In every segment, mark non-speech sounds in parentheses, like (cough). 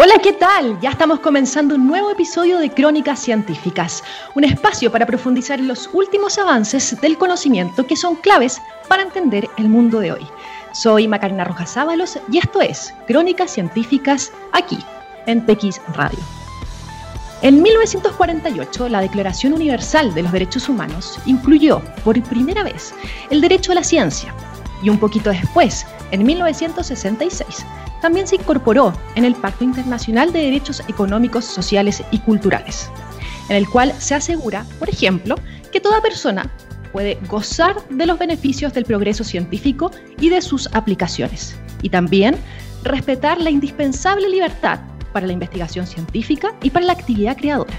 Hola, ¿qué tal? Ya estamos comenzando un nuevo episodio de Crónicas Científicas, un espacio para profundizar en los últimos avances del conocimiento que son claves para entender el mundo de hoy. Soy Macarena Rojas Ábalos y esto es Crónicas Científicas aquí, en TX Radio. En 1948, la Declaración Universal de los Derechos Humanos incluyó por primera vez el derecho a la ciencia y un poquito después, en 1966, también se incorporó en el Pacto Internacional de Derechos Económicos, Sociales y Culturales, en el cual se asegura, por ejemplo, que toda persona puede gozar de los beneficios del progreso científico y de sus aplicaciones, y también respetar la indispensable libertad para la investigación científica y para la actividad creadora.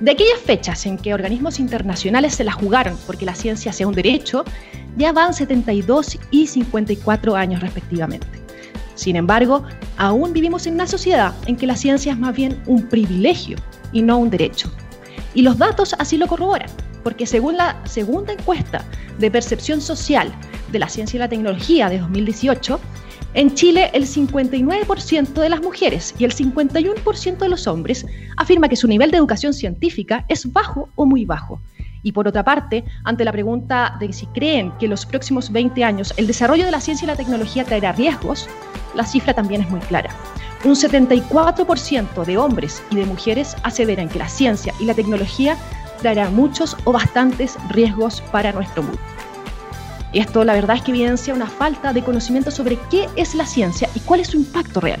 De aquellas fechas en que organismos internacionales se la jugaron porque la ciencia sea un derecho, ya van 72 y 54 años respectivamente. Sin embargo, aún vivimos en una sociedad en que la ciencia es más bien un privilegio y no un derecho. Y los datos así lo corroboran, porque según la segunda encuesta de percepción social de la ciencia y la tecnología de 2018, en Chile el 59% de las mujeres y el 51% de los hombres afirma que su nivel de educación científica es bajo o muy bajo, y por otra parte, ante la pregunta de si creen que en los próximos 20 años el desarrollo de la ciencia y la tecnología traerá riesgos, la cifra también es muy clara. Un 74% de hombres y de mujeres aseveran que la ciencia y la tecnología traerá muchos o bastantes riesgos para nuestro mundo. Esto la verdad es que evidencia una falta de conocimiento sobre qué es la ciencia y cuál es su impacto real.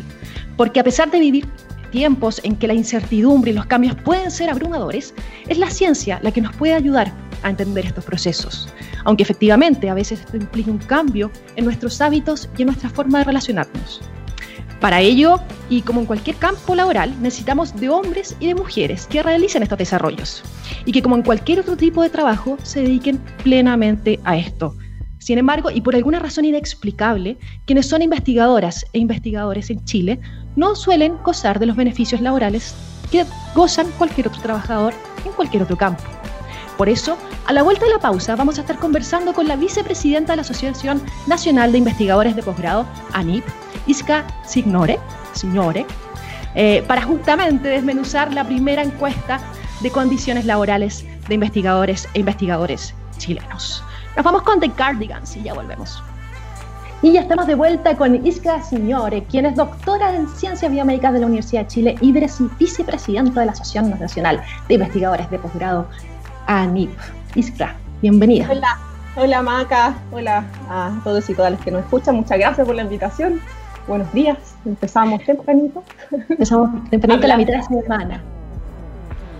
Porque a pesar de vivir tiempos en que la incertidumbre y los cambios pueden ser abrumadores, es la ciencia la que nos puede ayudar a entender estos procesos, aunque efectivamente a veces esto implica un cambio en nuestros hábitos y en nuestra forma de relacionarnos. Para ello, y como en cualquier campo laboral, necesitamos de hombres y de mujeres que realicen estos desarrollos y que como en cualquier otro tipo de trabajo se dediquen plenamente a esto. Sin embargo, y por alguna razón inexplicable, quienes son investigadoras e investigadores en Chile no suelen gozar de los beneficios laborales que gozan cualquier otro trabajador en cualquier otro campo. Por eso, a la vuelta de la pausa, vamos a estar conversando con la vicepresidenta de la Asociación Nacional de Investigadores de Posgrado, ANIP, Iska Signore, Signore eh, para justamente desmenuzar la primera encuesta de condiciones laborales de investigadores e investigadores chilenos. Nos vamos con The Cardigans y ya volvemos. Y ya estamos de vuelta con Iska Signore, quien es doctora en Ciencias Biomédicas de la Universidad de Chile y vicepresidenta de la Asociación Nacional de Investigadores de Posgrado, ANIP. Iska, bienvenida. Hola, hola Maca, hola a todos y todas los que nos escuchan, muchas gracias por la invitación. Buenos días, empezamos tempranito. Empezamos tempranito la mitad de semana.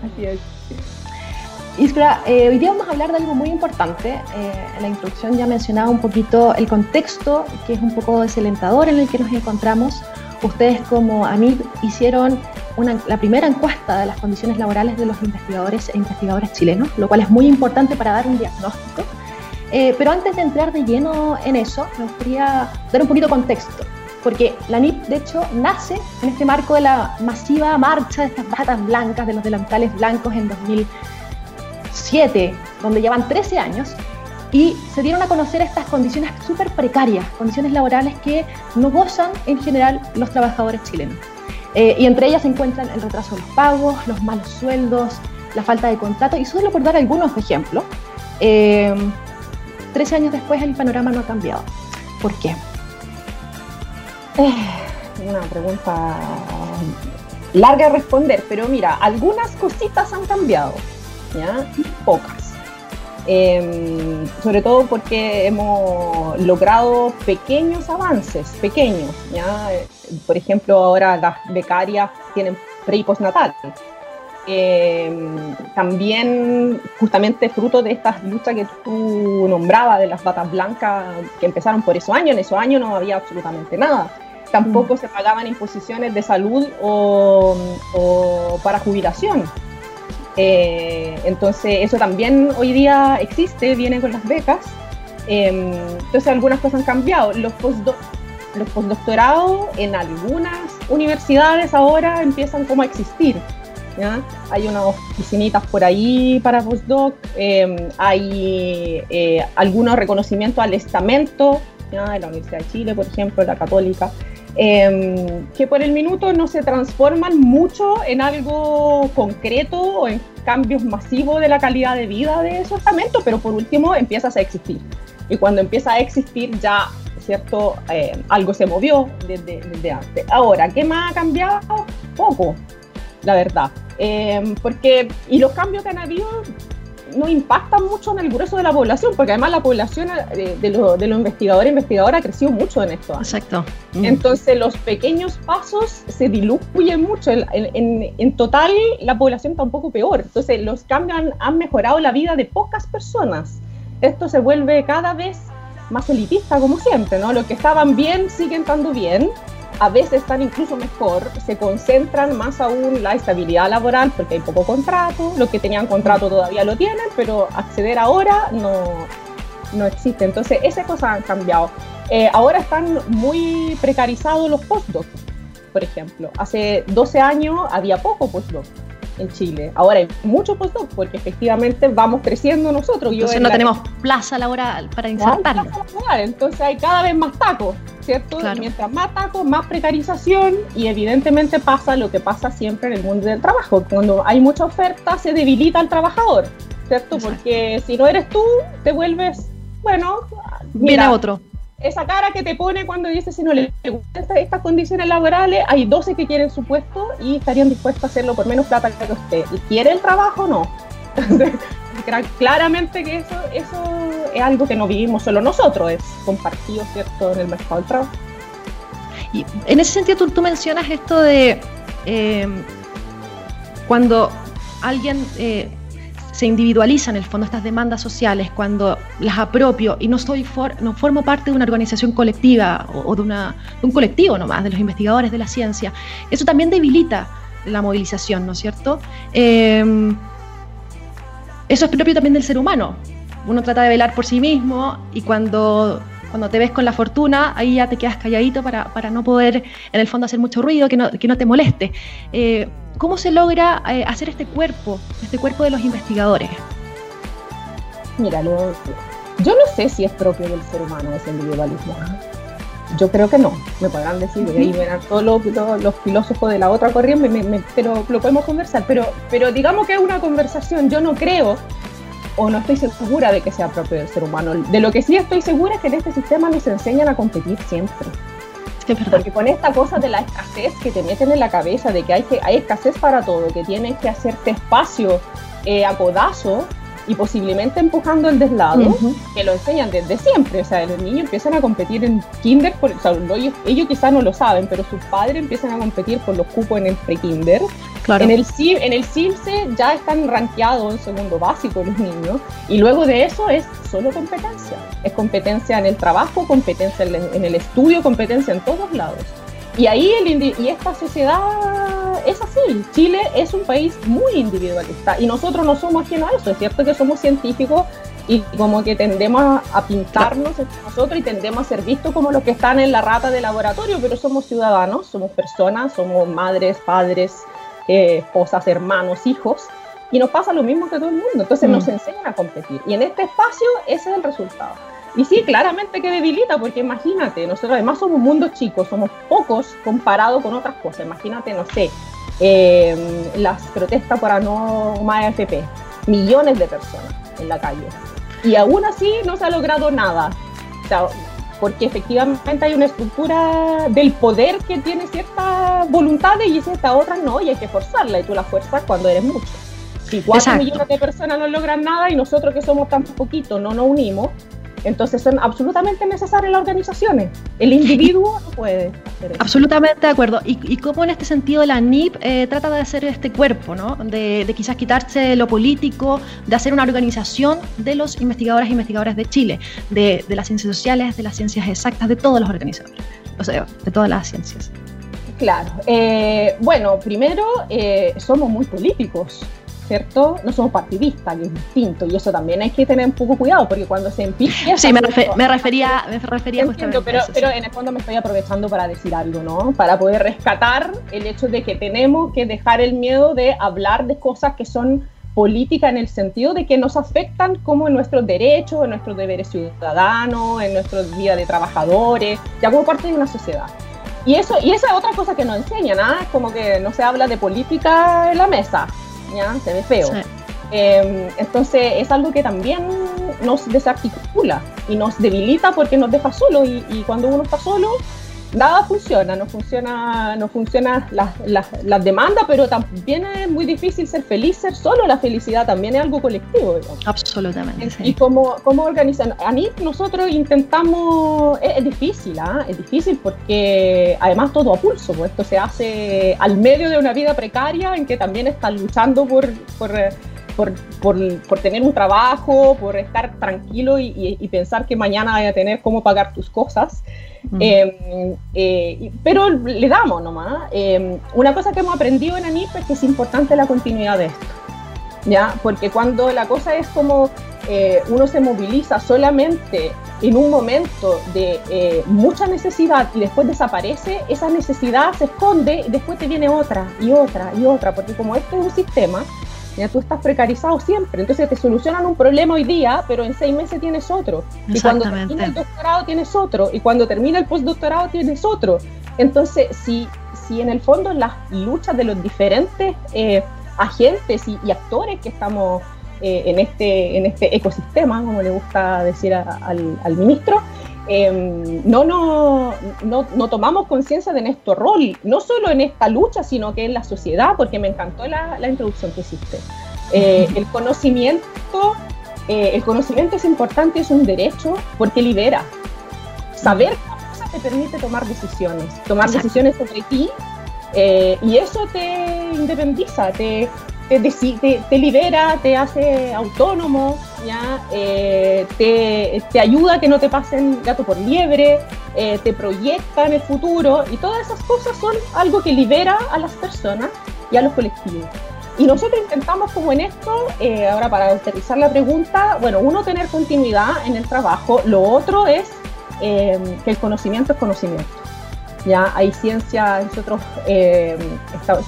Así es. Iskra, eh, hoy día vamos a hablar de algo muy importante. Eh, en la introducción ya mencionaba un poquito el contexto, que es un poco desalentador en el que nos encontramos. Ustedes como ANIP hicieron la primera encuesta de las condiciones laborales de los investigadores e investigadoras chilenos, lo cual es muy importante para dar un diagnóstico. Eh, pero antes de entrar de lleno en eso, me gustaría dar un poquito de contexto, porque la ANIP, de hecho, nace en este marco de la masiva marcha de estas batas blancas, de los delantales blancos en 2000 donde llevan 13 años, y se dieron a conocer estas condiciones súper precarias, condiciones laborales que no gozan en general los trabajadores chilenos. Eh, y entre ellas se encuentran el retraso de los pagos, los malos sueldos, la falta de contrato, y solo por dar algunos ejemplos, eh, 13 años después el panorama no ha cambiado. ¿Por qué? Eh, una pregunta larga de responder, pero mira, algunas cositas han cambiado. ¿ya? Pocas. Em, sobre todo porque hemos logrado pequeños avances, pequeños, ¿ya? Por ejemplo, ahora las becarias tienen pre y postnatal. Em, también justamente fruto de estas luchas que tú nombrabas de las batas blancas que empezaron por esos años, en esos años no había absolutamente nada. Tampoco mm. se pagaban imposiciones de salud o, o para jubilación. Eh, entonces eso también hoy día existe, viene con las becas. Em, entonces algunas cosas han cambiado. Los, los postdoctorados en algunas universidades ahora empiezan como a existir. Hay unas oficinitas por ahí para postdoc, em, hay eh, algunos reconocimientos al estamento de la Universidad de Chile, por ejemplo, la Católica. Em, que por el minuto no se transforman mucho en algo concreto o en cambios masivos de la calidad de vida de esos estamentos, pero por último empiezas a existir. Y cuando empieza a existir ya, ¿cierto? Eh, algo se movió desde, desde, antes. Ahora, ¿qué más ha cambiado? Poco, la verdad. Em, porque, y los cambios que han habido no impactan mucho en el grueso de la población, porque además la población eh, de, los investigadores e investigadoras ha crecido mucho en esto. Exacto. Mm. Entonces los pequeños pasos se diluyen mucho. En, en, en, total la población está un poco peor. Entonces los cambios han, han mejorado la vida de pocas personas. Esto se vuelve cada vez más elitista, como siempre, ¿no? Los que estaban bien siguen estando bien a veces están incluso mejor, se concentran más aún la estabilidad laboral porque hay poco contrato, los que tenían contrato todavía lo tienen, pero acceder ahora no, no existe. Entonces, esas cosas han cambiado. Eh, ahora están muy precarizados los postdocs, por ejemplo. Hace 12 años había poco postdoc en Chile. Ahora hay mucho postdoc porque efectivamente vamos creciendo nosotros. Yo entonces no tenemos plaza laboral para insertarlo. entonces hay cada vez más tacos, ¿cierto? Claro. Y mientras más tacos, más precarización y evidentemente pasa lo que pasa siempre en el mundo del trabajo. Cuando hay mucha oferta se debilita al trabajador, ¿cierto? Exacto. Porque si no eres tú, te vuelves, bueno... Viene otro esa cara que te pone cuando dices si no le gustan estas, condiciones laborales, hay 12 que quieren su puesto y estarían dispuestos a hacerlo por menos plata que usted. ¿Y quiere el trabajo o no? (laughs) Claramente que eso, eso es algo que no vivimos solo nosotros, es compartido, ¿cierto?, en el mercado del trabajo. Y en ese sentido, tú, tú mencionas esto de eh, cuando alguien eh, se individualizan en el fondo estas demandas sociales cuando las apropio y no soy for, no formo parte de una organización colectiva o, de, una, de, un colectivo nomás de los investigadores de la ciencia, eso también debilita la movilización, ¿no es cierto? Eh, eso es propio también del ser humano. Uno trata de velar por sí mismo y cuando cuando te ves con la fortuna, ahí ya te quedas calladito para, para no poder, en el fondo, hacer mucho ruido, que no, que no te moleste. Eh, ¿Cómo se logra eh, hacer este cuerpo, este cuerpo de los investigadores? Mira, lo, yo no sé si es propio del ser humano ese individualismo. Yo creo que no, me podrán decir, y ahí verán todos los, los, los, filósofos de la otra corriente, me, me, pero lo podemos conversar. Pero, pero digamos que es una conversación, yo no creo o no estoy segura de que sea propio del ser humano. De lo que sí estoy segura es que en este sistema nos enseñan a competir siempre. Porque con esta cosa de la escasez que te meten en la cabeza, de que hay, que, hay escasez para todo, que tienes que hacerte espacio eh, a codazo y posiblemente empujando el deslado, uh -huh. que lo enseñan desde siempre. O sea, los niños empiezan a competir en kinder, por, o sea, ellos, ellos quizás no lo saben, pero sus padres empiezan a competir por los cupos en el pre-kinder. Claro. En el, en el CIMSE ya están rankeados en segundo básico los niños y luego de eso es solo competencia. Es competencia en el trabajo, competencia en el estudio, competencia en todos lados. Y ahí el, y esta sociedad es así. Chile es un país muy individualista y nosotros no somos ajenos a eso. Es cierto que somos científicos y como que tendemos a pintarnos entre nosotros y tendemos a ser vistos como los que están en la rata de laboratorio, pero somos ciudadanos, somos personas, somos madres, padres, eh, esposas, hermanos, hijos, y nos pasa lo mismo que todo el mundo. Entonces mm. nos enseñan a competir. Y en este espacio ese es el resultado. Y sí, claramente que debilita, porque imagínate, nosotros además somos un mundo chico, somos pocos comparado con otras cosas. Imagínate, no sé, eh, las protestas para no más AFP, millones de personas en la calle. Y aún así no se ha logrado nada. O sea, porque efectivamente hay una estructura del poder que tiene ciertas voluntades y ciertas otras no, y hay que forzarla, y tú la fuerzas cuando eres mucho. Si cuatro Exacto. millones de personas no logran nada y nosotros que somos tan poquitos no nos unimos, entonces son absolutamente necesarias las organizaciones. El individuo no puede hacer eso. Absolutamente de acuerdo. Y, y cómo en este sentido la NIP eh, trata de hacer este cuerpo, ¿no? De, de, quizás quitarse lo político, de hacer una organización de los investigadores e investigadoras de Chile, de, de las ciencias sociales, de las ciencias exactas, de todos los organizadores, o sea, de todas las ciencias. Claro. Eh, bueno, primero, eh, somos muy políticos. ¿Cierto? No somos partidistas, que es distinto, y eso también hay que tener un poco cuidado, porque cuando se empieza... Sí, me, refer, me refería, me refería Entiendo, pero, eso, pero sí. en el fondo me estoy aprovechando para decir algo, ¿no? Para poder rescatar el hecho de que tenemos que dejar el miedo de hablar de cosas que son políticas en el sentido de que nos afectan como en nuestros derechos, en nuestros deberes ciudadanos, en nuestra vida de trabajadores, ya como parte de una sociedad. y eso y esa es otra cosa que nos enseñan, ¿ah? como que no se habla de política en la mesa, ¿ya? Se ve feo. Em, entonces es algo que también nos desarticula y nos debilita porque nos deja solos y, y cuando uno está solo nada funciona, no funciona, no funciona las la, demandas, pero también es muy difícil ser feliz, ser solo, la felicidad también es algo colectivo. Absolutamente. Y como, como organizan, a mí nosotros intentamos, es, difícil, ¿ah? es difícil porque además todo a pulso, pues esto se hace al medio de una vida precaria en que también están luchando por, por por, por, tener un trabajo, por estar tranquilo y, y, pensar que mañana vaya a tener cómo pagar tus cosas. Em, eh, pero le damos nomás. Em, una cosa que hemos aprendido en ANIP es que es importante la continuidad de esto. ¿ya? Porque cuando la cosa es como eh, uno se moviliza solamente en un momento de eh, mucha necesidad y después desaparece, esa necesidad se esconde y después te viene otra y otra y otra, porque como este es un sistema, ya tú estás precarizado siempre, entonces te solucionan un problema hoy día, pero en seis meses tienes otro. Y cuando termina el doctorado tienes otro, y cuando termina el postdoctorado tienes otro. Entonces, si, si en el fondo las luchas de los diferentes eh, agentes y, actores que estamos eh, en, este, en este ecosistema, como le gusta decir al, al ministro, Em, no, no, no, tomamos conciencia de nuestro rol, no solo en esta lucha, sino que en la sociedad, porque me encantó la, introducción que hiciste. Eh, el conocimiento, eh, el conocimiento es importante, es un derecho, porque libera. Saber cosas te permite tomar decisiones, tomar decisiones sobre ti, eh, y eso te independiza, te, te, te, libera, te hace autónomo, ¿ya? Eh, te, te, ayuda a que no te pasen gato por liebre, eh, te proyecta en el futuro y todas esas cosas son algo que libera a las personas y a los colectivos. Y nosotros intentamos como en esto, eh, ahora para aterrizar la pregunta, bueno, uno tener continuidad en el trabajo, lo otro es que el conocimiento es conocimiento. Ya hay ciencia, nosotros, eh,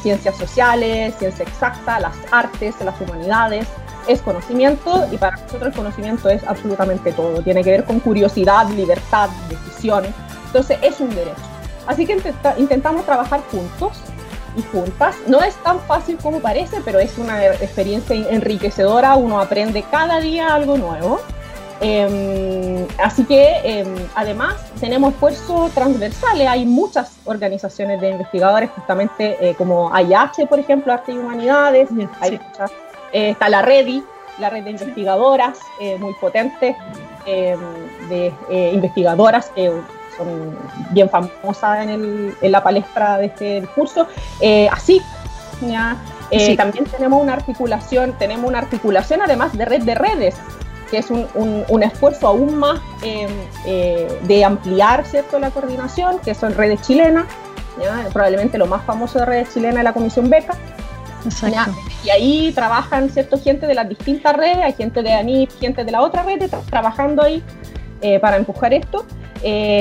ciencias sociales, ciencia exacta, las artes, las humanidades, es conocimiento y para nosotros el conocimiento es absolutamente todo. Tiene que ver con curiosidad, libertad, decisión. Entonces es un derecho. Así que intentamos trabajar juntos y juntas. No es tan fácil como parece, pero es una experiencia enriquecedora. Uno aprende cada día algo nuevo. Em, así que em, además tenemos esfuerzos transversales, hay muchas organizaciones de investigadores, justamente eh, como IH, por ejemplo, Arte y Humanidades, eh, está la REDI, la red de investigadoras eh, muy potente, em, de investigadoras que son bien famosas en, la palestra de este curso, así. También tenemos una articulación, tenemos una articulación además de red de redes, que es un, un, esfuerzo aún más eh, eh, de ampliar ¿cierto? la coordinación, que son redes chilenas, probablemente lo más famoso de redes chilenas es la Comisión Beca. Y ahí trabajan ¿cierto? gente de las distintas redes, hay gente de ANIP, gente de la otra red trabajando ahí eh, para empujar esto.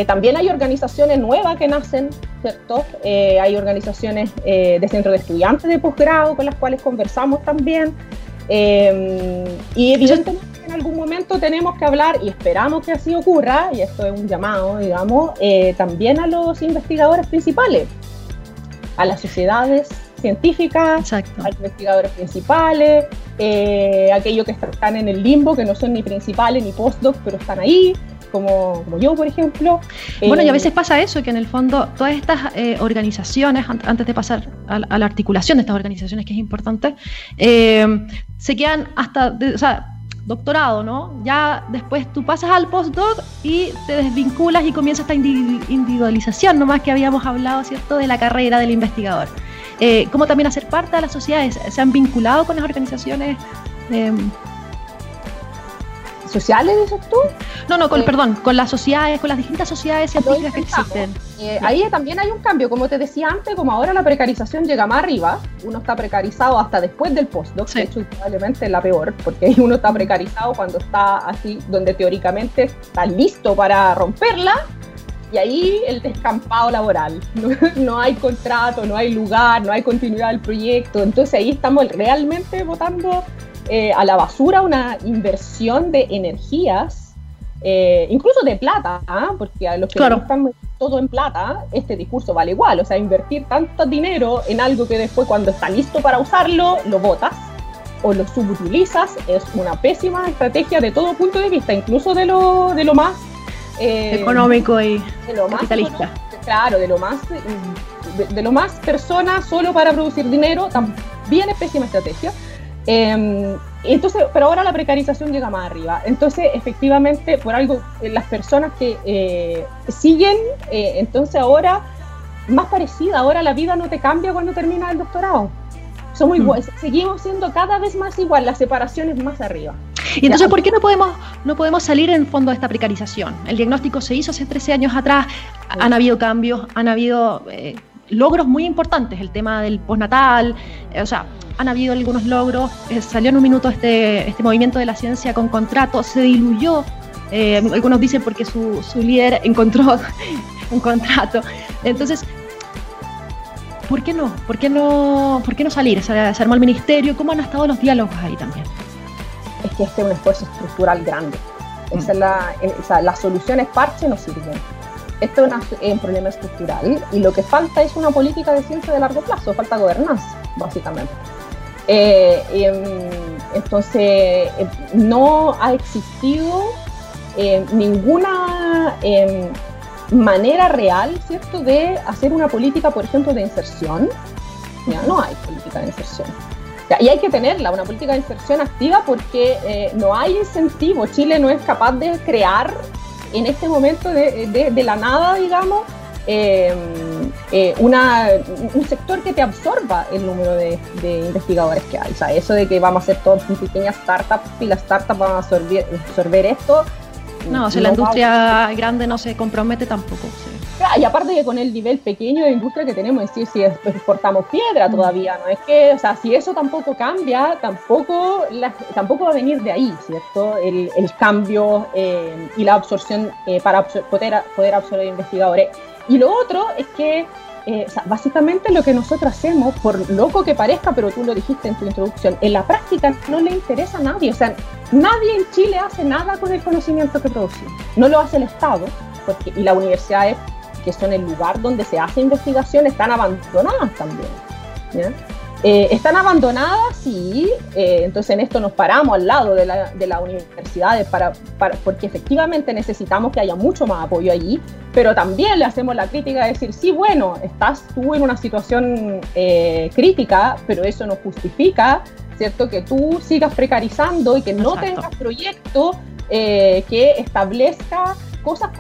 también hay organizaciones nuevas que nacen, ¿cierto? hay organizaciones de centros de estudiantes de posgrado con las cuales conversamos también. y evidentemente en algún momento tenemos que hablar, y esperamos que así ocurra, y esto es un llamado, digamos, eh, también a los investigadores principales, a las sociedades científicas, a los investigadores principales, eh, aquellos que están en el limbo, que no son ni principales ni postdocs, pero están ahí, como, yo, por ejemplo. Bueno, y a eh, veces pasa eso, que en el fondo todas estas organizaciones, antes de pasar a, la articulación de estas organizaciones, que es importante, se quedan hasta, o sea, doctorado, ¿no? Ya después tú pasas al postdoc y te desvinculas y comienza esta individualización, nomás que habíamos hablado, ¿cierto?, de la carrera del investigador. Eh, ¿Cómo también hacer parte de las sociedades? ¿Se han vinculado con las organizaciones? Eh, sociales, dices tú? No, no, con, perdón, con las sociedades, con las distintas sociedades científicas que existen. Eh, ahí también hay un cambio, como te decía antes, como ahora la precarización llega más arriba, uno está precarizado hasta después del postdoc, de hecho probablemente la peor, porque ahí uno está precarizado cuando está así, donde teóricamente está listo para romperla, y ahí el descampado laboral. (laughs) No, no, hay contrato, no hay lugar, no hay continuidad del proyecto. Entonces ahí estamos realmente votando eh, a la basura una inversión de energías, eh, incluso de plata, ¿ah? porque a los que están todo en plata, este discurso vale igual. O sea, invertir tanto dinero en algo que después cuando está listo para usarlo, lo botas o lo subutilizas, es una pésima estrategia de todo punto de vista, incluso de lo, de lo más... Eh, Económico y lo capitalista. claro, de lo más... De, lo más persona solo para producir dinero, también es pésima estrategia. Em, entonces, pero ahora la precarización llega más arriba. Entonces, efectivamente, por algo, eh, las personas que eh, siguen, eh, entonces ahora, más parecida, ahora la vida no te cambia cuando terminas el doctorado. Somos mm. iguales, seguimos siendo cada vez más igual, la separación es más arriba. Y entonces, ¿por qué no podemos, no podemos salir en fondo de esta precarización? El diagnóstico se hizo hace 13 años atrás, han habido cambios, han habido logros muy importantes, el tema del postnatal, o sea, han habido algunos logros, eh, salió en un minuto este, este movimiento de la ciencia con contrato, se diluyó, eh, algunos dicen porque su, su líder encontró (laughs) un contrato. Entonces, ¿por qué no? ¿Por qué no, por qué no salir? Se, armó el ministerio, ¿cómo han estado los diálogos ahí también? Es que este es un esfuerzo estructural grande. Esa es la, sea, las soluciones parche no sirven. Esto es un problema estructural y lo que falta es una política de ciencia de largo plazo, falta gobernanza, básicamente. Eh, em, entonces, eh, no ha existido eh, ninguna em, manera real, ¿cierto?, de hacer una política, por ejemplo, de inserción. ¿ya? No hay política de inserción. Y hay que tenerla, una política de inserción activa, porque no hay incentivo. Chile no es capaz de crear en este momento de, de la nada, digamos, eh, eh, una, un sector que te absorba el número de, investigadores que hay. O sea, eso de que vamos a hacer todas pequeñas startups y las startups van a absorber, absorber esto. No, o sea, la industria grande no se compromete tampoco. y aparte que con el nivel pequeño de industria que tenemos, es decir, si exportamos piedra mm. todavía, ¿no? Es que, o sea, si eso tampoco cambia, tampoco, tampoco va a venir de ahí, ¿cierto? El, el cambio eh, y la absorción para poder, poder absorber investigadores. Y lo otro es que eh, básicamente lo que nosotros hacemos, por loco que parezca, pero tú lo dijiste en tu introducción, en la práctica no le interesa a nadie. O sea, nadie en Chile hace nada con el conocimiento que producimos. No lo hace el Estado, porque, y las universidades, que son el lugar donde se hace investigación, están abandonadas también. ¿ya? Eh, están abandonadas, sí, eh, entonces en esto nos paramos al lado de, la, de las universidades para, porque efectivamente necesitamos que haya mucho más apoyo allí, pero también le hacemos la crítica de decir, sí, bueno, estás tú en una situación eh, crítica, pero eso no justifica, ¿cierto?, que tú sigas precarizando y que no tengas proyecto que establezca cosas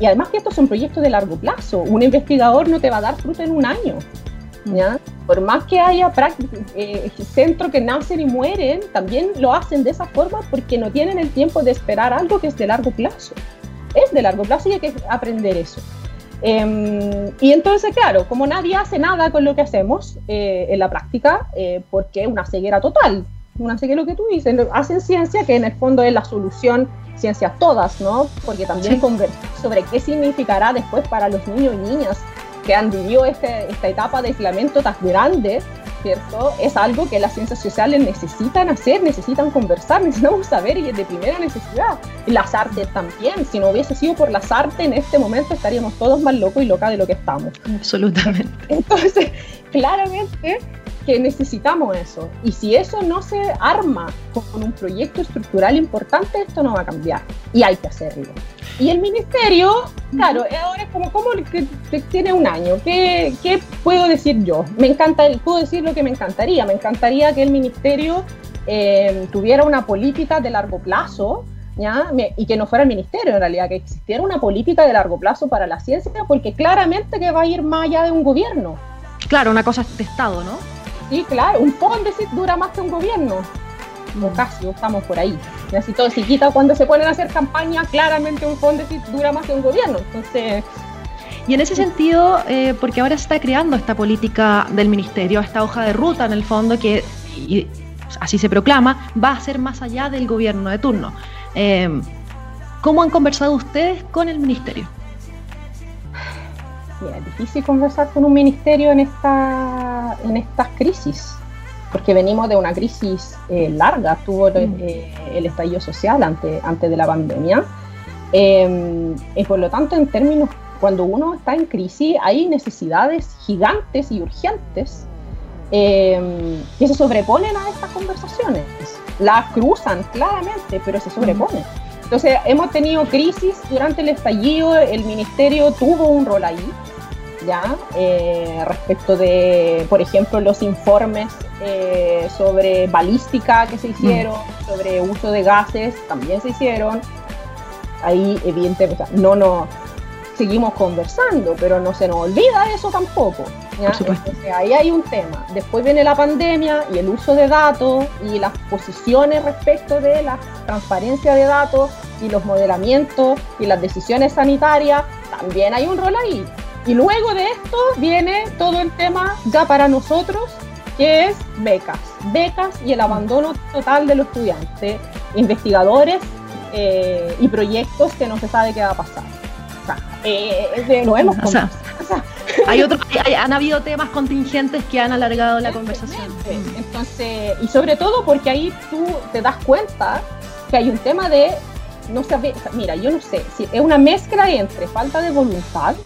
y además que estos son proyectos de largo plazo, un investigador no te va a dar fruto en un año. Por más que haya eh, centros que nacen y mueren, también lo hacen de esa forma porque no tienen el tiempo de esperar algo que es de largo plazo. Es de largo plazo y hay que aprender eso. Em, y entonces, claro, como nadie hace nada con lo que hacemos eh, en la práctica, eh, porque es una ceguera total, una ceguera lo que tú dices, hacen ciencia que en el fondo es la solución, ciencias todas, ¿no? Porque también sobre qué significará después para los niños y niñas que han vivido este, esta etapa de aislamiento tan grande, ¿cierto? Es algo que las ciencias sociales necesitan hacer, necesitan conversar, (laughs) necesitamos saber y es de primera necesidad. las artes también, si no hubiese sido por las artes en este momento estaríamos todos más locos y locas de lo que estamos. Absolutamente. Entonces, (laughs) claramente que necesitamos eso. Y si eso no se arma con un proyecto estructural importante, esto no va a cambiar. Y hay que hacerlo. Y el ministerio, claro, ahora es como, ¿cómo que, tiene un año? ¿Qué, ¿Qué, puedo decir yo? Me encanta, puedo decir lo que me encantaría. Me encantaría que el ministerio eh, tuviera una política de largo plazo, ¿ya? y que no fuera el ministerio en realidad, que existiera una política de largo plazo para la ciencia, porque claramente que va a ir más allá de un gobierno. Claro, una cosa de Estado, ¿no? Sí, claro, un Fondesit dura más que un gobierno. O casi, estamos por ahí. Y así todo se quita cuando se ponen a hacer campaña, claramente un Fondesit dura más que un gobierno. Entonces. Y en ese sentido, eh, porque ahora se está creando esta política del ministerio, esta hoja de ruta en el fondo que, así se proclama, va a ser más allá del gobierno de turno. Eh, ¿Cómo han conversado ustedes con el ministerio? Es difícil conversar con un ministerio en, esta, en estas crisis, porque venimos de una crisis eh, larga, tuvo mm. eh, el estallido social antes, antes de la pandemia, em, y por lo tanto en términos cuando uno está en crisis hay necesidades gigantes y urgentes eh, que se sobreponen a estas conversaciones. Las cruzan claramente, pero se sobreponen. Entonces, hemos tenido crisis durante el estallido, el ministerio tuvo un rol ahí, ¿ya? Eh, respecto de, por ejemplo, los informes eh, sobre balística que se hicieron, sobre uso de gases, también se hicieron. Ahí, evidentemente, no nos seguimos conversando, pero no se nos olvida eso tampoco. Ahí hay un tema. Después viene la pandemia y el uso de datos y las posiciones respecto de la transparencia de datos y los modelamientos y las decisiones sanitarias. También hay un rol ahí. Y luego de esto viene todo el tema ya para nosotros, que es becas. Becas y el abandono total de los estudiantes, investigadores eh, y proyectos que no se sabe qué va a pasar. Eh, hemos hay otros, han habido temas contingentes que han alargado la conversación. Entonces, y sobre todo porque ahí tú te das cuenta que hay un tema de, no sé, mira, yo no sé, si es una mezcla entre falta de voluntad,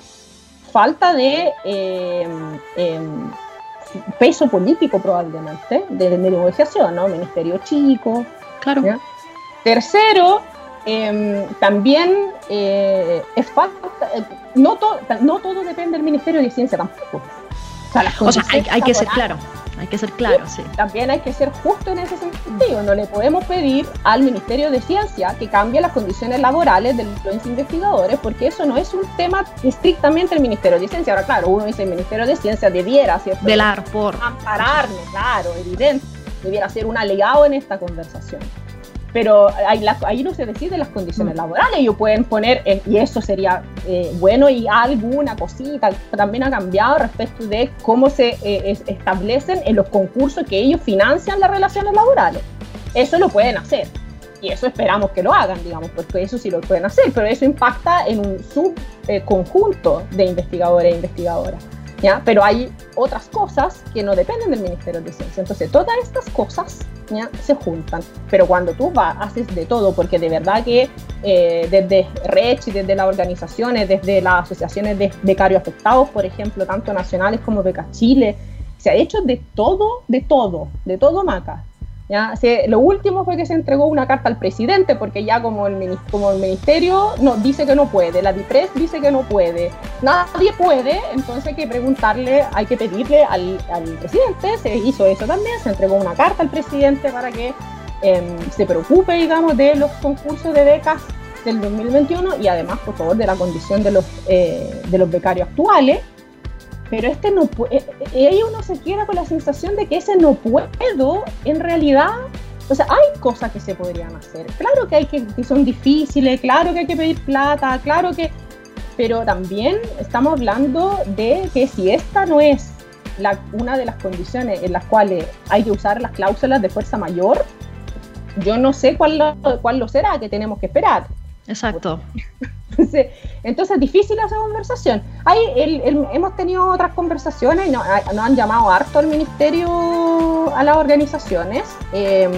falta de eh, em, peso político probablemente, de, negociación, ¿no? Ministerio chico. Claro. Tercero, Em, también eh, es falta, eh, no, no todo depende del Ministerio de Ciencia tampoco. O sea, hay, que ser claro, hay que ser claro, sí. También hay que ser justo en ese sentido. No le podemos pedir al Ministerio de Ciencia que cambie las condiciones laborales de los investigadores, porque eso no es un tema estrictamente del Ministerio de Ciencia. Ahora, claro, uno dice el Ministerio de Ciencia debiera, ¿cierto? Velar por. Ampararnos, claro, evidente. Debiera ser un alegado en esta conversación pero ahí, ahí, no se deciden las condiciones mm. laborales, ellos pueden poner, y eso sería eh, bueno, y alguna cosita también ha cambiado respecto de cómo se eh, establecen en los concursos que ellos financian las relaciones laborales. Eso lo pueden hacer, y eso esperamos que lo hagan, digamos, porque eso sí lo pueden hacer, pero eso impacta en un subconjunto eh, de investigadores e investigadoras. ¿Ya? Pero hay otras cosas que no dependen del Ministerio de Ciencia. Entonces, todas estas cosas se juntan. Pero cuando tú vas, haces de todo, porque de verdad que eh, desde RECH desde las organizaciones, desde las asociaciones de becarios afectados, por ejemplo, tanto nacionales como Becas Chile, se ha hecho de todo, de todo, de todo Maca. Lo último fue que se entregó una carta al presidente, porque ya como el, como el ministerio no, dice que no puede, la DIPRES dice que no puede, nadie puede, entonces hay que preguntarle, hay que pedirle al, al presidente, se hizo eso también, se entregó una carta al presidente para que em, se preocupe, digamos, de los concursos de becas del 2021 y además, por favor, de la condición de los, eh, de los becarios actuales pero este no puede, eh, eh, ahí uno se queda con la sensación de que ese no puedo, en realidad, o sea, hay cosas que se podrían hacer. Claro que hay que, que son difíciles, claro que hay que pedir plata, claro que, pero también estamos hablando de que si esta no es la, una de las condiciones en las cuales hay que usar las cláusulas de fuerza mayor, yo no sé cuál cuál lo será, que tenemos que esperar. Exacto. Entonces, entonces es difícil esa conversación. Hay, hemos tenido otras conversaciones, nos, han llamado harto al ministerio, a las organizaciones, eh,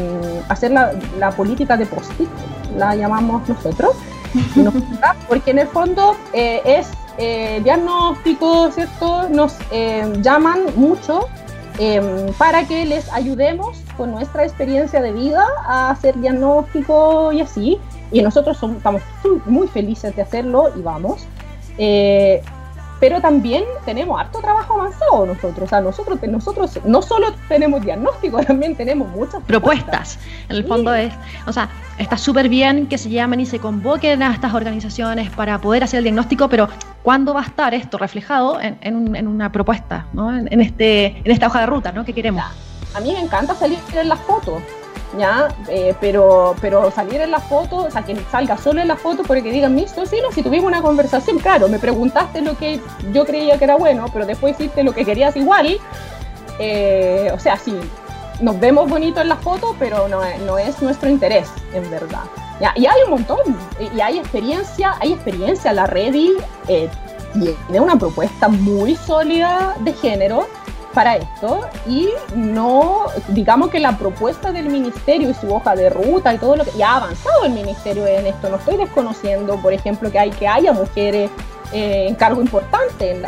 hacer la, política de post-it, la llamamos nosotros, (laughs) porque en el fondo eh, es eh, diagnóstico, ¿cierto? Nos eh, llaman mucho para que les ayudemos con nuestra experiencia de vida a hacer diagnóstico y así y nosotros estamos muy felices de hacerlo y vamos. Eh, pero también tenemos harto trabajo avanzado nosotros. O sea, nosotros, nosotros no solo tenemos diagnóstico, (laughs) también tenemos muchas propuestas. En el fondo es, o sea, está súper bien que se llamen y se convoquen a estas organizaciones para poder hacer el diagnóstico, pero ¿cuándo va a estar esto reflejado en, en, una propuesta, ¿no? en, este, en esta hoja de ruta ¿no? que queremos? A mí me encanta salir en las fotos. Eh, pero, pero salir en la foto, o sea, que salga solo en la foto porque digan, mis sí, si tuvimos una conversación, claro, me preguntaste lo que yo creía que era bueno, pero después hiciste lo que querías igual, eh, o sea, sí, nos vemos bonito en la foto, pero no, no es nuestro interés, en verdad. Y hay un montón, y hay experiencia, hay experiencia, la Ready eh, tiene una propuesta muy sólida de género, para esto y no, digamos que la propuesta del ministerio y su hoja de ruta y todo lo que ya ha avanzado el ministerio en esto, no estoy desconociendo, por ejemplo, que hay que haya mujeres eh, encargo importante,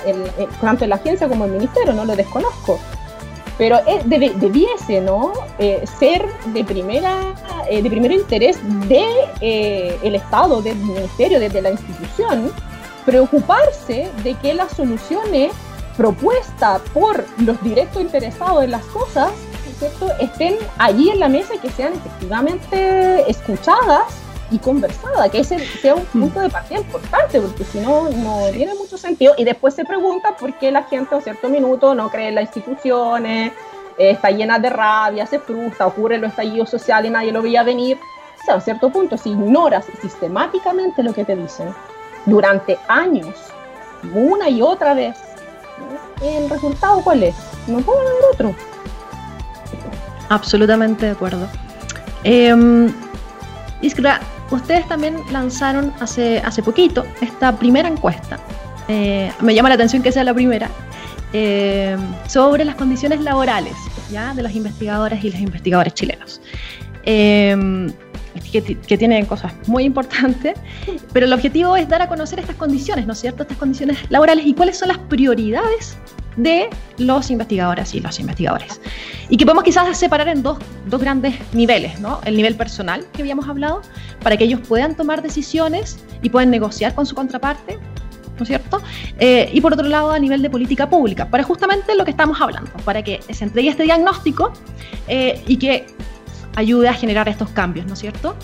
tanto en la agencia como en el ministerio, no lo desconozco. Pero debiese ¿no? Eh, ser de, primera, eh, de primer interés del de, el Estado, del ministerio, desde la institución, preocuparse de que las soluciones propuestas por los directos interesados en las cosas ¿cierto? estén allí en la mesa y que sean efectivamente escuchadas y conversada, que ese sea un mm. punto de partida importante, porque si no, no tiene mucho sentido. Y después se pregunta por qué la gente a cierto minuto no cree en las instituciones, eh, está llena de rabia, se frustra, ocurre los estallidos sociales y nadie lo veía venir. O sea, a cierto punto, si ignoras sistemáticamente lo que te dicen durante años, una y otra vez, ¿el resultado cuál es? No puedo haber otro. Absolutamente de acuerdo. Eh, Iskra, ustedes también lanzaron hace, hace poquito esta primera encuesta. Eh, me llama la atención que sea la primera. Eh, sobre las condiciones laborales ¿ya? de las investigadoras y los investigadores chilenos. Eh, que, que, tienen cosas muy importantes, pero el objetivo es dar a conocer estas condiciones, ¿no es cierto? Estas condiciones laborales y cuáles son las prioridades de los investigadores y los investigadores. Y que podemos quizás separar en dos, dos, grandes niveles, ¿no? El nivel personal que habíamos hablado, para que ellos puedan tomar decisiones y puedan negociar con su contraparte, ¿no es cierto? Eh, y por otro lado, a nivel de política pública, para justamente lo que estamos hablando, para que se entregue este diagnóstico eh, y que ayude a generar estos cambios, ¿no es cierto?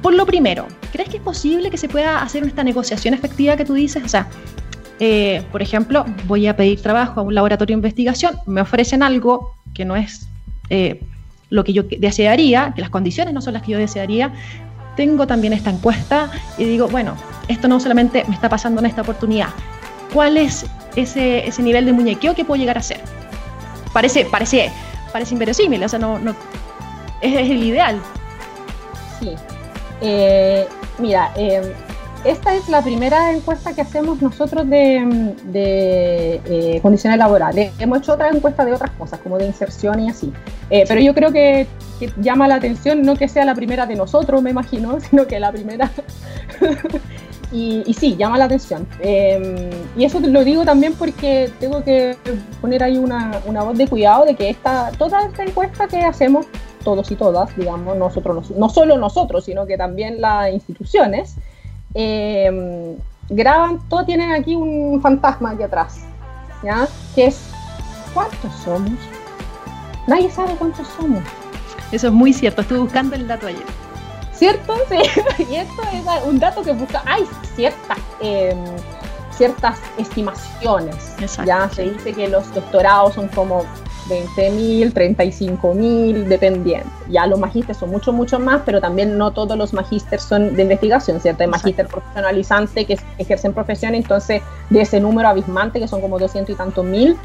Por lo primero, ¿crees que es posible que se pueda hacer esta negociación efectiva que tú dices? O sea, eh, por ejemplo, voy a pedir trabajo a un laboratorio de investigación, me ofrecen algo que no es eh, lo que yo desearía, que las condiciones no son las que yo desearía, tengo también esta encuesta y digo, bueno, esto no solamente me está pasando en esta oportunidad, ¿cuál es ese, ese nivel de muñequeo que puedo llegar a ser? Parece, parece, parece inverosímil, o sea, no, no es, el ideal. Sí. Eh, mira, esta es la primera encuesta que hacemos nosotros de, eh, condiciones laborales. Hemos hecho otra encuesta de otras cosas, como de inserción y así. Eh, pero yo creo que, llama la atención no que sea la primera de nosotros, me imagino, (laughs) sino que la primera. (laughs) y, sí, llama la atención. Y eso lo digo también porque tengo que poner ahí una, voz de cuidado de que esta, toda esta encuesta que hacemos, todos y todas, digamos, nosotros, no solo nosotros, sino que también las instituciones, eh, graban, todos tienen aquí un fantasma aquí atrás, ¿ya? Que es, ¿cuántos somos? Nadie sabe cuántos somos. Eso es muy cierto, estuve buscando el dato ayer. ¿Cierto? (laughs) Sí. y esto es un dato que busca, hay ciertas, em, ciertas estimaciones. ya se dice que los doctorados son como 20.000, 35.000 dependientes. Ya los magísteres son mucho, mucho más, pero también no todos los magísteres son de investigación, ¿cierto? Hay magíster profesionalizante que ejercen profesión, entonces de ese número abismante, que son como 200 y tantos mil,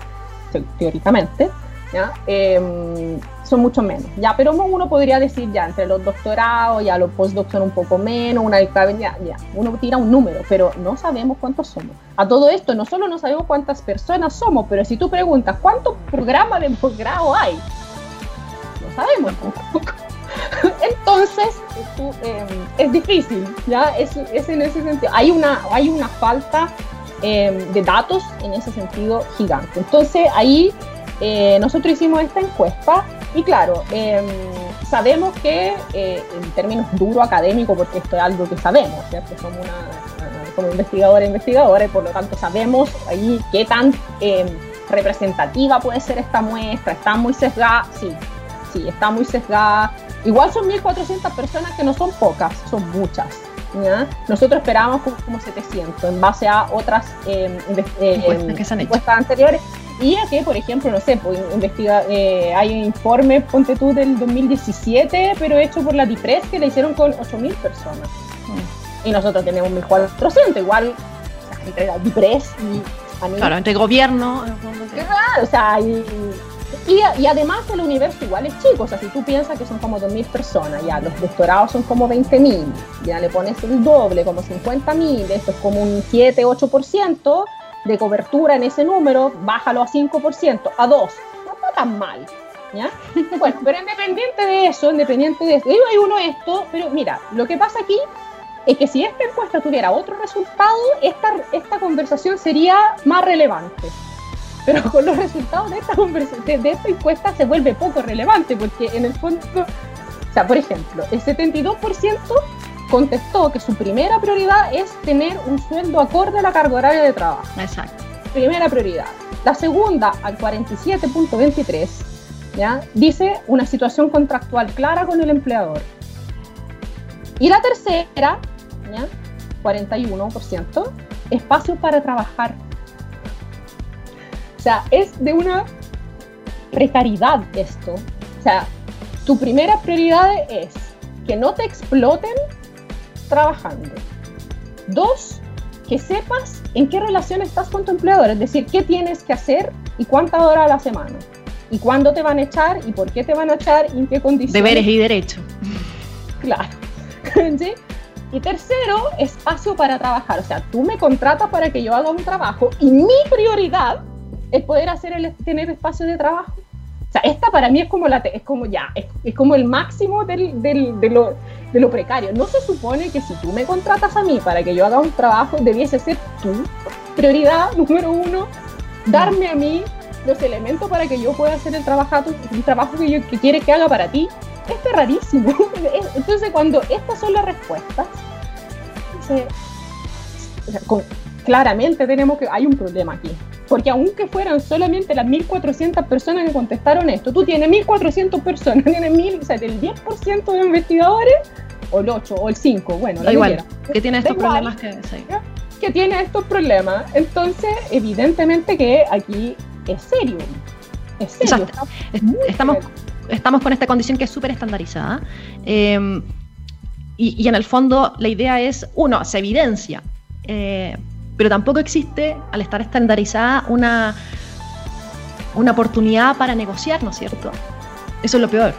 teóricamente, ¿ya? Em, son mucho menos, ¿ya? Pero uno podría decir ya, entre los doctorados, ya los postdocs un poco menos, una ya, ya, uno tira un número, pero no sabemos cuántos somos. A todo esto, no solo no sabemos cuántas personas somos, pero si tú preguntas cuántos programas de posgrado hay, no sabemos. (laughs) Entonces, em, es difícil, ¿ya? Es, es, en ese sentido. Hay una, hay una falta em, de datos en ese sentido gigante. Entonces, ahí eh, nosotros hicimos esta encuesta y claro, em, sabemos que eh, en términos duro académico, porque esto es algo que sabemos, ¿cierto? Somos, una, como investigadores e investigadores, por lo tanto sabemos ahí qué tan em, representativa puede ser esta muestra, está muy sesgada, sí, sí, está muy sesgada. Igual son 1.400 personas que no son pocas, son muchas. Nosotros esperábamos como, 700 en base a otras eh, encuestas anteriores. Y a que, por ejemplo, no sé, pues, investiga, eh, hay un informe, ponte tú, del 2017, pero hecho por la DIPRES, que le hicieron con 8.000 personas. Y nosotros tenemos 1.400, igual, entre la DIPRES y... claro, entre gobierno... o sea, y, y, además el universo igual es chico, o sea, si tú piensas que son como 2.000 personas, ya los doctorados son como 20.000, ya le pones el doble, como 50.000, esto es como un 7-8%, de cobertura en ese número, bájalo a 5%, a 2%. No está tan mal. ¿ya? (laughs) Bueno, pero independiente de eso, independiente de esto, hay uno esto, pero mira, lo que pasa aquí es que si esta encuesta tuviera otro resultado, esta, esta conversación sería más relevante. Pero con los resultados de esta, de esta encuesta se vuelve poco relevante, porque en el fondo, o sea, por ejemplo, el 72% contestó que su primera prioridad es tener un sueldo acorde a la carga horaria de trabajo. Exacto. Primera prioridad. La segunda, al 47.23, ¿ya? dice una situación contractual clara con el empleador. Y la tercera, ¿ya? 41%, espacio para trabajar. O sea, es de una precariedad esto. O sea, tu primera prioridad es que no te exploten trabajando. Dos, que sepas en qué relación estás con tu empleador, es decir, qué tienes que hacer y cuántas horas a la semana, y cuándo te van a echar y por qué te van a echar y en qué condiciones. Deberes y derechos. Claro. (laughs) Y tercero, espacio para trabajar. O sea, tú me contratas para que yo haga un trabajo y mi prioridad es poder hacer el, tener espacio de trabajo. O sea, esta para mí es como, la, es como ya, es, como el máximo del, del, de, lo, de lo precario. No se supone que si tú me contratas a mí para que yo haga un trabajo, debiese ser tu prioridad (laughs) número uno, darme a mí los elementos para que yo pueda hacer el trabajo, el trabajo que, yo, que quiere que haga para ti. Esto es rarísimo. (laughs) Entonces, cuando estas son las respuestas, claramente tenemos que hay un problema aquí. Porque aunque fueran solamente las 1.400 personas que contestaron esto, tú tienes 1.400 personas, (laughs) tienes 1.000, o sea, el 10% de investigadores o el 8 o el 5, bueno, da igual, que tiene estos problemas que, que tiene estos problemas. Entonces, evidentemente que aquí es serio. Es serio. estamos, estamos con esta condición que es súper estandarizada. Eh, y, en el fondo la idea es, uno, se evidencia, eh, pero tampoco existe, al estar estandarizada, una, una oportunidad para negociar, ¿no es cierto? Eso es lo peor.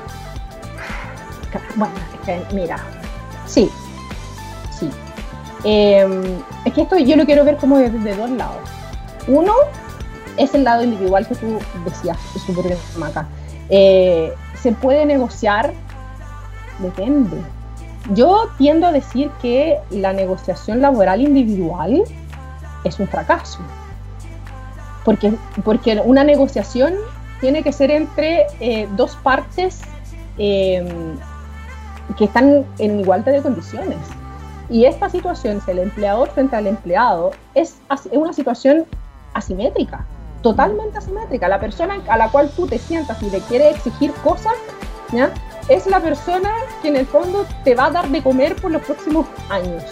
Bueno, es que, mira, Sí, sí. Em, es que esto yo lo quiero ver como desde dos lados. Uno es el lado individual que tú decías, súper bien, Maca. Eh, ¿Se puede negociar? Depende. Yo tiendo a decir que la negociación laboral individual es un fracaso. Porque, porque una negociación tiene que ser entre eh, dos partes eh, que están en igualdad de condiciones. Y esta situación, el empleador frente al empleado, es, una situación asimétrica, totalmente asimétrica. La persona a la cual tú te sientas y le quieres exigir cosas, es la persona que en el fondo te va a dar de comer por los próximos años.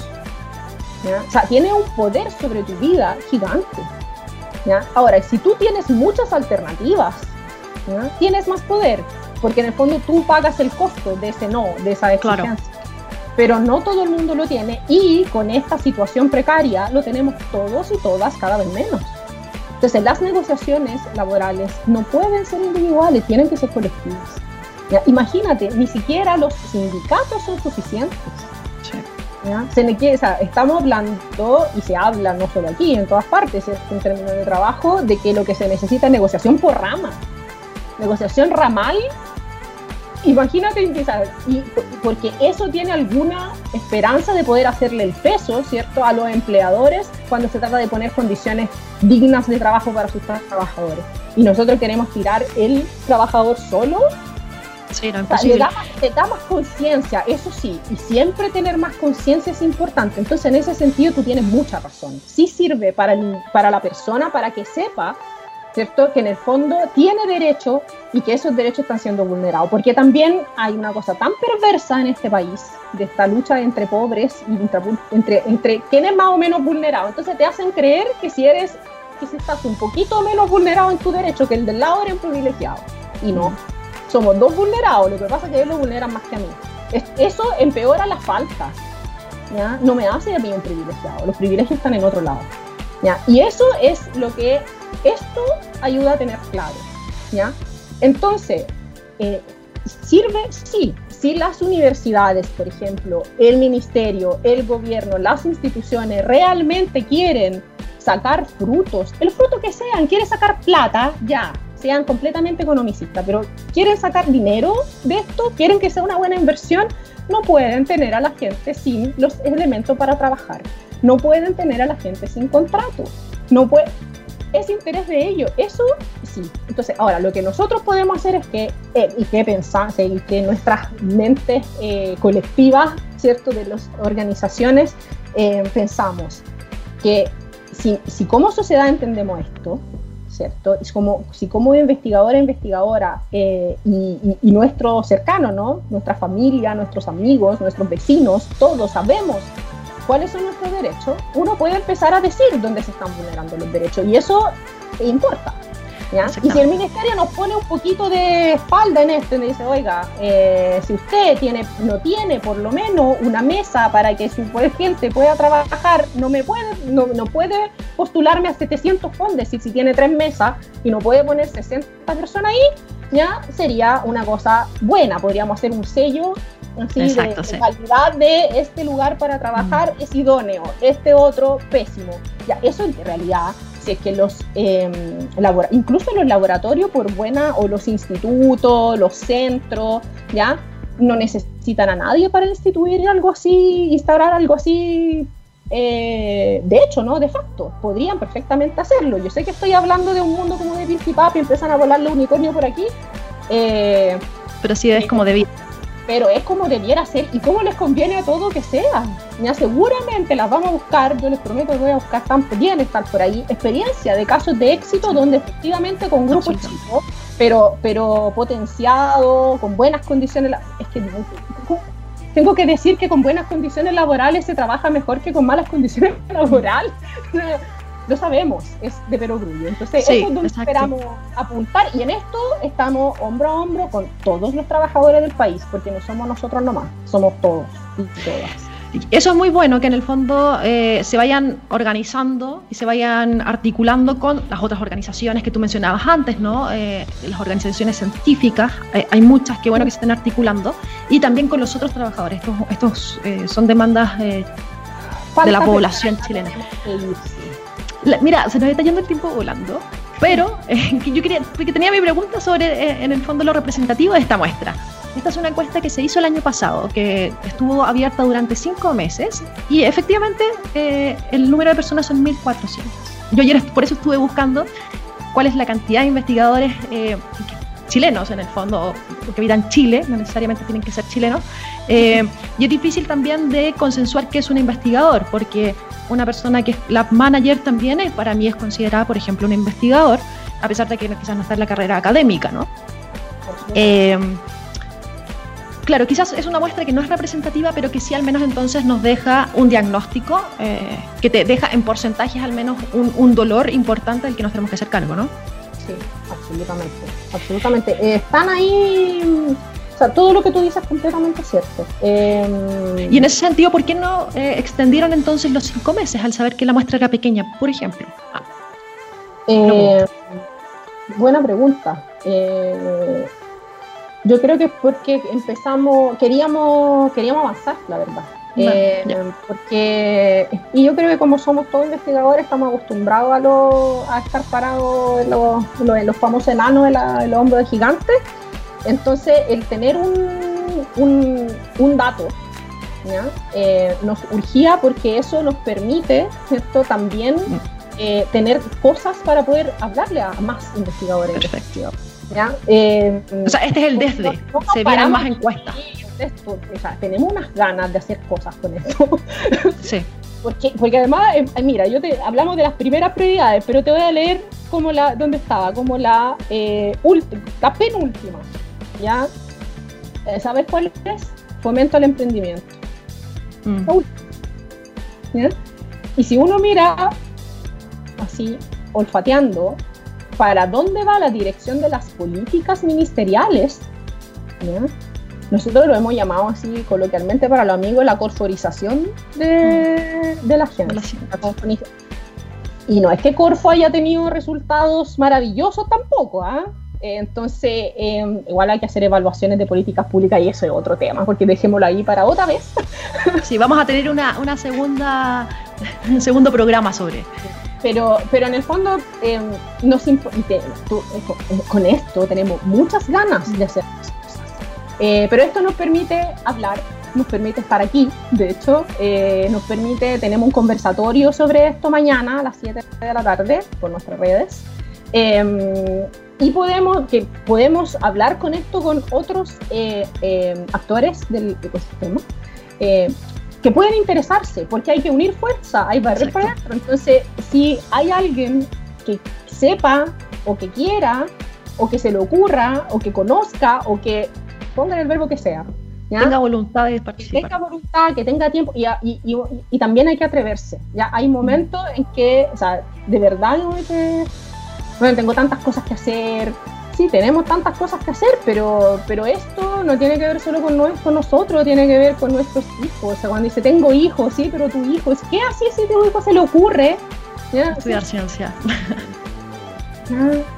O sea, tiene un poder sobre tu vida gigante. ¿ya? Ahora, si tú tienes muchas alternativas, tienes más poder porque en el fondo tú pagas el costo de ese no, de esa exigencia. Pero no todo el mundo lo tiene y con esta situación precaria lo tenemos todos y todas cada vez menos. Entonces las negociaciones laborales no pueden ser individuales, tienen que ser colectivas. Imagínate, ni siquiera los sindicatos son suficientes. Se estamos hablando, y se habla no solo aquí, en todas partes, en términos de trabajo, de que lo que se necesita es negociación por rama. Negociación ramal imagínate, y porque eso tiene alguna esperanza de poder hacerle el peso, ¿cierto?, a los empleadores cuando se trata de poner condiciones dignas de trabajo para sus trabajadores. Y nosotros queremos tirar el trabajador solo. Sí, no, le, da, más conciencia, eso sí, y siempre tener más conciencia es importante. Entonces, en ese sentido, tú tienes mucha razón. Sí sirve para, para la persona, para que sepa ¿cierto? Que en el fondo tiene derecho y que esos derechos están siendo vulnerados. Porque también hay una cosa tan perversa en este país, de esta lucha entre pobres y entre, entre, quién es más o menos vulnerado. Entonces te hacen creer que si eres, que si estás un poquito menos vulnerado en tu derecho, que el del lado eres un privilegiado. Y no, somos dos vulnerados, lo que pasa es que ellos lo vulneran más que a mí. eso empeora las faltas. ¿ya? No me hace a mí un privilegiado, los privilegios están en otro lado. ¿ya? Y eso es lo que esto ayuda a tener claro, ¿ya? Entonces, eh, sirve, sí, si las universidades, por ejemplo, el ministerio, el gobierno, las instituciones realmente quieren sacar frutos, el fruto que sean, quieren sacar plata, ya, sean completamente economicistas, pero quieren sacar dinero de esto, quieren que sea una buena inversión, no pueden tener a la gente sin los elementos para trabajar, no pueden tener a la gente sin contrato, no puede, es interés de ellos, eso sí. Entonces, ahora lo que nosotros podemos hacer es que, eh, y que pensamos, y que nuestras mentes eh, colectivas, ¿cierto?, de las organizaciones, eh, pensamos que si, si como sociedad entendemos esto, ¿cierto? Es como, si como investigadora, investigadora eh, y, y, nuestro cercano, ¿no? Nuestra familia, nuestros amigos, nuestros vecinos, todos sabemos cuáles son nuestros derechos, uno puede empezar a decir dónde se están vulnerando los derechos y eso importa. Y si el ministerio nos pone un poquito de espalda en esto y me dice, oiga, eh, si usted tiene, no tiene por lo menos una mesa para que su gente pueda trabajar, no me puede, no, no puede postularme a 700 fondos. Y si tiene tres mesas y no puede poner 60 personas ahí, ya sería una cosa buena, podríamos hacer un sello así de, calidad de este lugar para trabajar mm. es idóneo, este otro pésimo. Ya, eso en realidad es que los, eh, incluso los laboratorios por buena, o los institutos, los centros, ¿ya? No necesitan a nadie para instituir algo así, instaurar algo así. Eh, de hecho, ¿no? De facto, podrían perfectamente hacerlo. Yo sé que estoy hablando de un mundo como de Pizzipap y empiezan a volar los unicornios por aquí. Eh, Pero sí es como de pero es como debiera ser y como les conviene a todo que sea. Ya seguramente las vamos a buscar, yo les prometo que voy a buscar también estar por ahí, experiencia de casos de éxito donde efectivamente con grupos chicos, pero, pero potenciado, con buenas condiciones, es que tengo que decir que con buenas condiciones laborales se trabaja mejor que con malas condiciones (laughs) laborales lo sabemos, es de perogrullo. Entonces, eso es donde esperamos apuntar y en esto estamos hombro a hombro con todos los trabajadores del país, porque no somos nosotros nomás, somos todos y todas. Eso es muy bueno, que en el fondo eh, se vayan organizando y se vayan articulando con las otras organizaciones que tú mencionabas antes, ¿no? Eh, las organizaciones científicas, eh, hay muchas que bueno que se estén articulando, y también con los otros trabajadores. Estos, estos son demandas de la población chilena mira, se nos está yendo el tiempo volando, pero eh, yo quería, porque tenía mi pregunta sobre, eh, en el fondo, lo representativo de esta muestra. Esta es una encuesta que se hizo el año pasado, que estuvo abierta durante cinco meses y efectivamente eh, el número de personas son 1.400. Yo ayer por eso estuve buscando cuál es la cantidad de investigadores chilenos en el fondo, porque habitan Chile, no necesariamente tienen que ser chilenos. y es difícil también de consensuar qué es un investigador, porque una persona que es lab manager también es, para mí es considerada, por ejemplo, un investigador, a pesar de que quizás no está en la carrera académica, ¿no? Eh, claro, quizás es una muestra que no es representativa, pero que sí al menos entonces nos deja un diagnóstico eh, que te deja en porcentajes al menos un, dolor importante del que nos tenemos que hacer cargo, ¿no? Sí, absolutamente, absolutamente. Eh, están ahí o sea, todo lo que tú dices es completamente cierto. Em, y en ese sentido, ¿por qué no eh, extendieron entonces los cinco meses al saber que la muestra era pequeña, por ejemplo? Ah. Eh, buena pregunta. Eh, yo creo que es porque empezamos, queríamos, queríamos avanzar, la verdad. porque y yo creo que como somos todos investigadores estamos acostumbrados a, a estar parados en los, en los famosos enanos de, los hombros de gigantes entonces, el tener un, un, dato eh, nos urgía porque eso nos permite, ¿cierto? También eh, tener cosas para poder hablarle a más investigadores. Perfecto. ¿ya? Eh, o sea, este es el desde, se vienen más encuestas. o sea, tenemos unas ganas de hacer cosas con esto. (laughs) Sí. Porque, porque además, mira, yo te hablamos de las primeras prioridades, pero te voy a leer como la, dónde estaba, como la, última, la penúltima. ¿Ya? Eh, ¿Sabes cuál es? Fomento al emprendimiento. Mm. Y si uno mira así, olfateando, para dónde va la dirección de las políticas ministeriales, nosotros lo hemos llamado así coloquialmente para los amigos la corforización de, mm. de la gente. y no es que Corfo haya tenido resultados maravillosos tampoco, ¿ah? Entonces, em, igual hay que hacer evaluaciones de políticas públicas y eso es otro tema, porque dejémoslo ahí para otra vez. (laughs) Sí, vamos a tener una, una segunda, un segundo programa sobre. Pero, pero en el fondo, eh, nos eh, con esto tenemos muchas ganas de hacer cosas. Eh, pero esto nos permite hablar nos permite estar aquí. De hecho, eh, nos permite, tenemos un conversatorio sobre esto mañana a las 7 de la tarde por nuestras redes. Em, y podemos, que podemos hablar con esto con otros eh, em, actores del ecosistema eh, que pueden interesarse, porque hay que unir fuerza, hay barrer para adentro. Entonces, si hay alguien que sepa o que quiera o que se le ocurra o que conozca o que ponga el verbo que sea, tenga voluntad de participar. Que tenga voluntad, que tenga tiempo y, y, y, también hay que atreverse. Ya hay momentos en que, o sea, de verdad no que, bueno, tengo tantas cosas que hacer. Sí, tenemos tantas cosas que hacer, pero, pero esto no tiene que ver solo con, con nosotros, tiene que ver con nuestros hijos. O sea, cuando dice tengo hijos, sí, pero tu hijo, ¿qué así si tu hijo se le ocurre? Estudiar ciencia.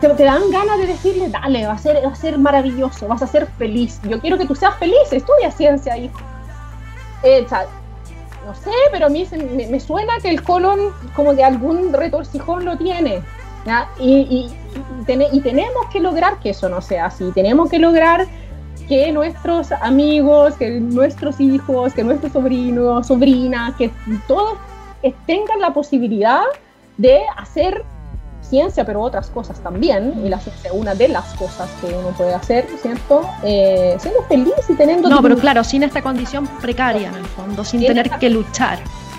Te, te, dan ganas de decirle, dale, va a, ser, va a ser maravilloso, vas a ser feliz. Yo quiero que tú seas feliz, estudia ciencia, hijo. Eh, no sé, pero a mí me, suena que el colon como de algún retorcijón lo tiene. Y, y, y, tenemos que lograr que eso no sea así. Tenemos que lograr que nuestros amigos, que nuestros hijos, que nuestros sobrinos, sobrinas, que todos tengan la posibilidad de hacer ciencia, pero otras cosas también, y la ciencia es una de las cosas que uno puede hacer, ¿cierto? Eh, siendo feliz y teniendo... No, pero claro, sin esta condición precaria en el fondo, sin tener que luchar.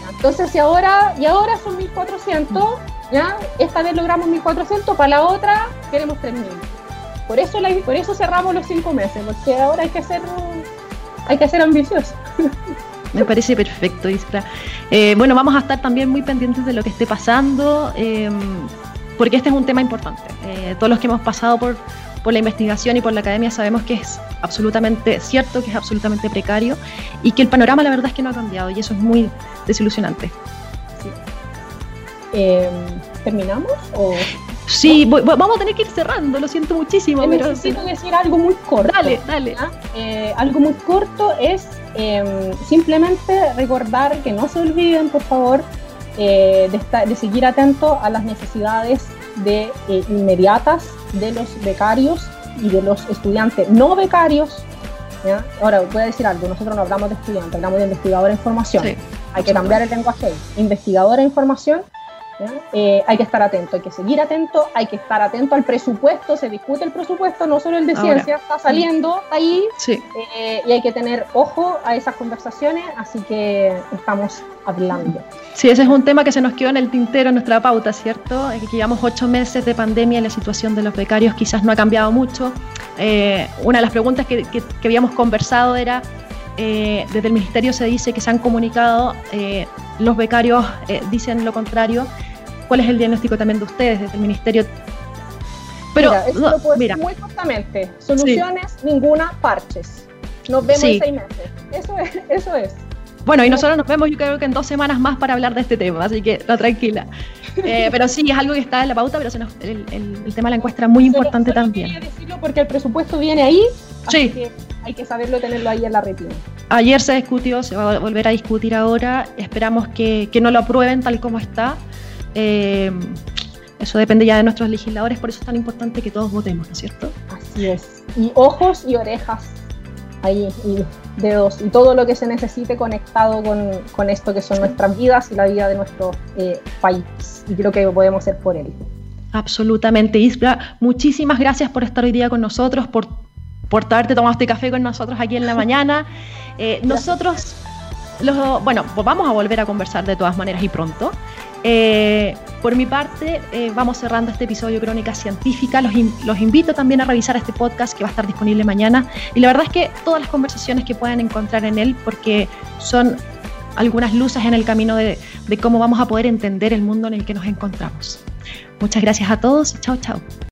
Entonces, y ahora, y ahora son 1400, ¿ya? Esta vez logramos 1400, para la otra queremos 3000. Por eso, la, por eso cerramos los cinco meses, porque ahora hay que ser, hay que ser ambicioso. (laughs) Me parece perfecto, Isra. Eh, bueno, vamos a estar también muy pendientes de lo que esté pasando. Eh, porque este es un tema importante. Eh, todos los que hemos pasado por, por la investigación y por la academia sabemos que es absolutamente cierto, que es absolutamente precario y que el panorama la verdad es que no ha cambiado y eso es muy desilusionante. Em, ¿Terminamos? O... Sí, vamos a tener que ir cerrando, lo siento muchísimo. Pero necesito decir algo muy corto. Dale, dale. Eh, algo muy corto es em, simplemente recordar que no se olviden, por favor, eh, de, seguir atento a las necesidades de, eh, inmediatas de los becarios y de los estudiantes no becarios. Ahora, voy a decir algo, nosotros no hablamos de estudiantes, hablamos de investigadora en formación. Hay que cambiar el lenguaje. Investigadora en formación eh, hay que estar atento, hay que seguir atento, hay que estar atento al presupuesto, se discute el presupuesto, no solo el de ciencia, está saliendo ahí eh, y hay que tener ojo a esas conversaciones, así que estamos hablando. Sí, ese es un tema que se nos quedó en el tintero en nuestra pauta, ¿cierto? que llevamos ocho meses de pandemia y la situación de los becarios quizás no ha cambiado mucho. Eh, una de las preguntas que, que, que habíamos conversado era desde el ministerio se dice que se han comunicado, los becarios dicen lo contrario, cuál es el diagnóstico también de ustedes desde el ministerio. Pero mira, eso lo puedo decir muy cortamente. Soluciones, ninguna, parches. Nos vemos en seis meses. Eso es, eso es. Bueno, y nosotros nos vemos yo creo que en dos semanas más para hablar de este tema, así que no, tranquila. (laughs) Eh, pero sí, es algo que está en la pauta, pero el, el, tema de la encuesta es muy importante también. Quería decirlo porque el presupuesto viene ahí, así que hay que saberlo tenerlo ahí en la retina. Ayer se discutió, se va a volver a discutir ahora, esperamos que, que no lo aprueben tal como está, eh, eso depende ya de nuestros legisladores, por eso es tan importante que todos votemos, ¿no es cierto? Así es. Y ojos y orejas ahí, y dedos, y todo lo que se necesite conectado con, esto que son nuestras vidas y la vida de nuestro eh, país. Y creo que podemos ser por él. Absolutamente, Isra. Muchísimas gracias por estar hoy día con nosotros, por, por haberte tomado este café con nosotros aquí en la mañana. Eh, (laughs) nosotros, los, bueno, pues vamos a volver a conversar de todas maneras y pronto. Eh, por mi parte, eh, vamos cerrando este episodio Crónica Científica. Los, invito también a revisar este podcast que va a estar disponible mañana. Y la verdad es que todas las conversaciones que puedan encontrar en él, porque son algunas luces en el camino de, de cómo vamos a poder entender el mundo en el que nos encontramos. Muchas gracias a todos. Chao, chao.